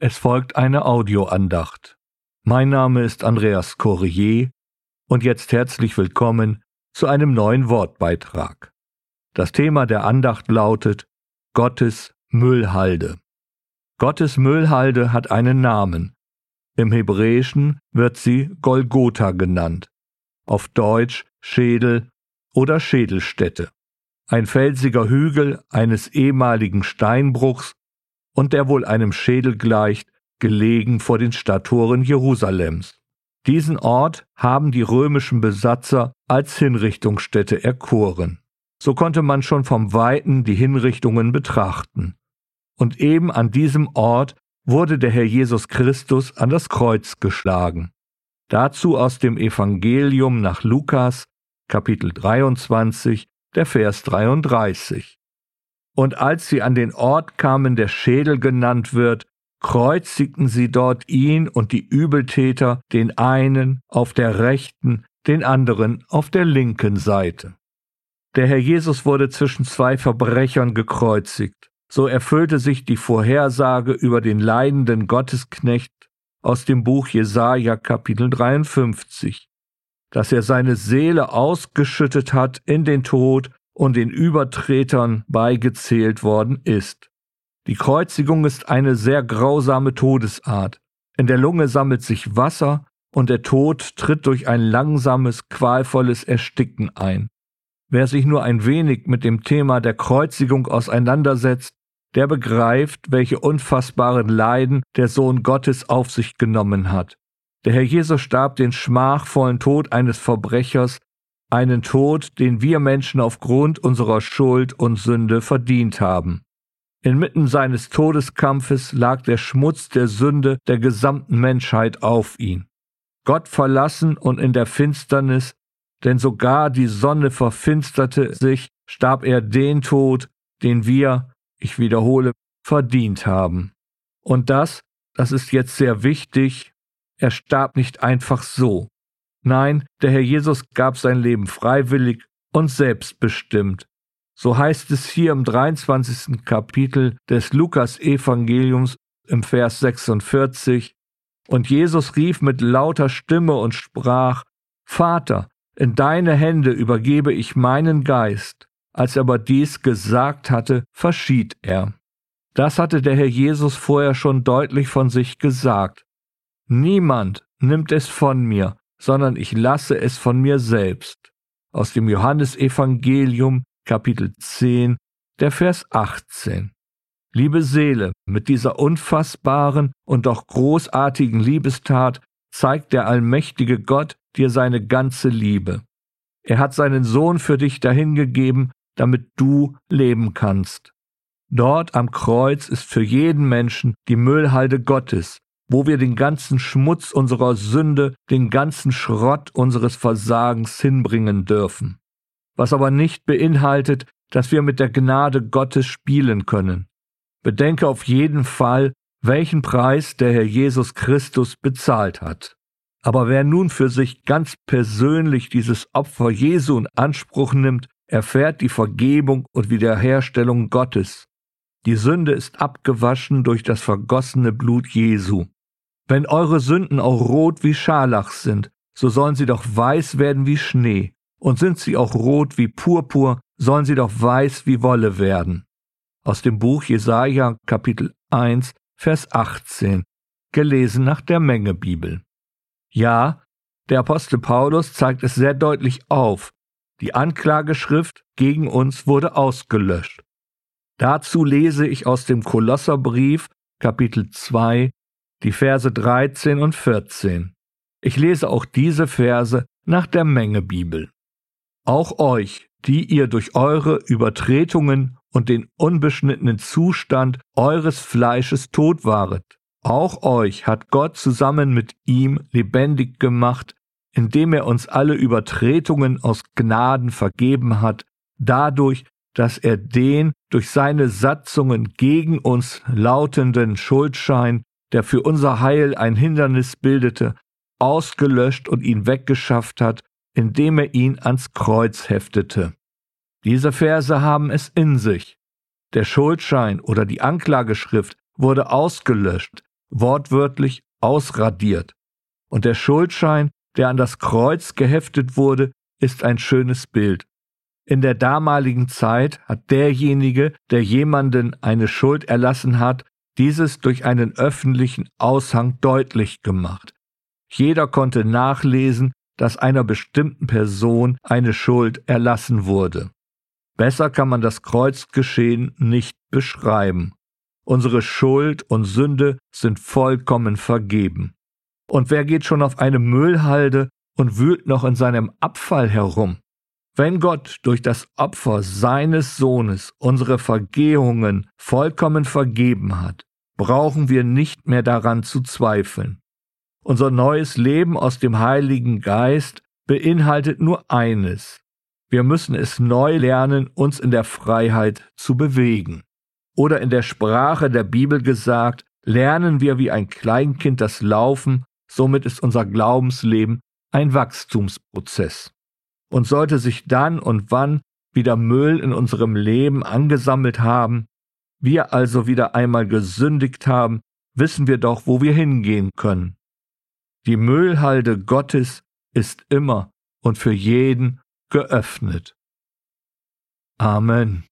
Es folgt eine Audioandacht. Mein Name ist Andreas Corrier und jetzt herzlich willkommen zu einem neuen Wortbeitrag. Das Thema der Andacht lautet Gottes Müllhalde. Gottes Müllhalde hat einen Namen. Im Hebräischen wird sie Golgotha genannt, auf Deutsch Schädel oder Schädelstätte. Ein felsiger Hügel eines ehemaligen Steinbruchs und der wohl einem Schädel gleicht, gelegen vor den Stadttoren Jerusalems. Diesen Ort haben die römischen Besatzer als Hinrichtungsstätte erkoren. So konnte man schon vom Weiten die Hinrichtungen betrachten. Und eben an diesem Ort wurde der Herr Jesus Christus an das Kreuz geschlagen. Dazu aus dem Evangelium nach Lukas, Kapitel 23, der Vers 33. Und als sie an den Ort kamen, der Schädel genannt wird, kreuzigten sie dort ihn und die Übeltäter, den einen auf der rechten, den anderen auf der linken Seite. Der Herr Jesus wurde zwischen zwei Verbrechern gekreuzigt. So erfüllte sich die Vorhersage über den leidenden Gottesknecht aus dem Buch Jesaja Kapitel 53, dass er seine Seele ausgeschüttet hat in den Tod und den Übertretern beigezählt worden ist. Die Kreuzigung ist eine sehr grausame Todesart. In der Lunge sammelt sich Wasser und der Tod tritt durch ein langsames, qualvolles Ersticken ein. Wer sich nur ein wenig mit dem Thema der Kreuzigung auseinandersetzt, der begreift, welche unfassbaren Leiden der Sohn Gottes auf sich genommen hat. Der Herr Jesus starb den schmachvollen Tod eines Verbrechers einen Tod, den wir Menschen aufgrund unserer Schuld und Sünde verdient haben. Inmitten seines Todeskampfes lag der Schmutz der Sünde der gesamten Menschheit auf ihn. Gott verlassen und in der Finsternis, denn sogar die Sonne verfinsterte sich, starb er den Tod, den wir, ich wiederhole, verdient haben. Und das, das ist jetzt sehr wichtig, er starb nicht einfach so. Nein, der Herr Jesus gab sein Leben freiwillig und selbstbestimmt. So heißt es hier im 23. Kapitel des Lukas-Evangeliums im Vers 46. Und Jesus rief mit lauter Stimme und sprach, Vater, in deine Hände übergebe ich meinen Geist. Als er aber dies gesagt hatte, verschied er. Das hatte der Herr Jesus vorher schon deutlich von sich gesagt. Niemand nimmt es von mir, sondern ich lasse es von mir selbst. Aus dem Johannesevangelium Kapitel 10, der Vers 18. Liebe Seele, mit dieser unfassbaren und doch großartigen Liebestat zeigt der allmächtige Gott dir seine ganze Liebe. Er hat seinen Sohn für dich dahingegeben, damit du leben kannst. Dort am Kreuz ist für jeden Menschen die Müllhalde Gottes, wo wir den ganzen Schmutz unserer Sünde, den ganzen Schrott unseres Versagens hinbringen dürfen. Was aber nicht beinhaltet, dass wir mit der Gnade Gottes spielen können. Bedenke auf jeden Fall, welchen Preis der Herr Jesus Christus bezahlt hat. Aber wer nun für sich ganz persönlich dieses Opfer Jesu in Anspruch nimmt, erfährt die Vergebung und Wiederherstellung Gottes. Die Sünde ist abgewaschen durch das vergossene Blut Jesu. Wenn eure Sünden auch rot wie Scharlach sind, so sollen sie doch weiß werden wie Schnee, und sind sie auch rot wie Purpur, sollen sie doch weiß wie Wolle werden. Aus dem Buch Jesaja, Kapitel 1, Vers 18, gelesen nach der Menge Bibel. Ja, der Apostel Paulus zeigt es sehr deutlich auf. Die Anklageschrift gegen uns wurde ausgelöscht. Dazu lese ich aus dem Kolosserbrief, Kapitel 2, die Verse 13 und 14. Ich lese auch diese Verse nach der Menge Bibel. Auch euch, die ihr durch eure Übertretungen und den unbeschnittenen Zustand eures Fleisches tot waret, auch euch hat Gott zusammen mit ihm lebendig gemacht, indem er uns alle Übertretungen aus Gnaden vergeben hat, dadurch, dass er den durch seine Satzungen gegen uns lautenden Schuldschein der für unser Heil ein Hindernis bildete, ausgelöscht und ihn weggeschafft hat, indem er ihn ans Kreuz heftete. Diese Verse haben es in sich. Der Schuldschein oder die Anklageschrift wurde ausgelöscht, wortwörtlich ausradiert. Und der Schuldschein, der an das Kreuz geheftet wurde, ist ein schönes Bild. In der damaligen Zeit hat derjenige, der jemanden eine Schuld erlassen hat, dieses durch einen öffentlichen Aushang deutlich gemacht. Jeder konnte nachlesen, dass einer bestimmten Person eine Schuld erlassen wurde. Besser kann man das Kreuzgeschehen nicht beschreiben. Unsere Schuld und Sünde sind vollkommen vergeben. Und wer geht schon auf eine Müllhalde und wühlt noch in seinem Abfall herum? Wenn Gott durch das Opfer seines Sohnes unsere Vergehungen vollkommen vergeben hat, brauchen wir nicht mehr daran zu zweifeln. Unser neues Leben aus dem Heiligen Geist beinhaltet nur eines. Wir müssen es neu lernen, uns in der Freiheit zu bewegen. Oder in der Sprache der Bibel gesagt, lernen wir wie ein Kleinkind das Laufen, somit ist unser Glaubensleben ein Wachstumsprozess. Und sollte sich dann und wann wieder Müll in unserem Leben angesammelt haben, wir also wieder einmal gesündigt haben, wissen wir doch, wo wir hingehen können. Die Müllhalde Gottes ist immer und für jeden geöffnet. Amen.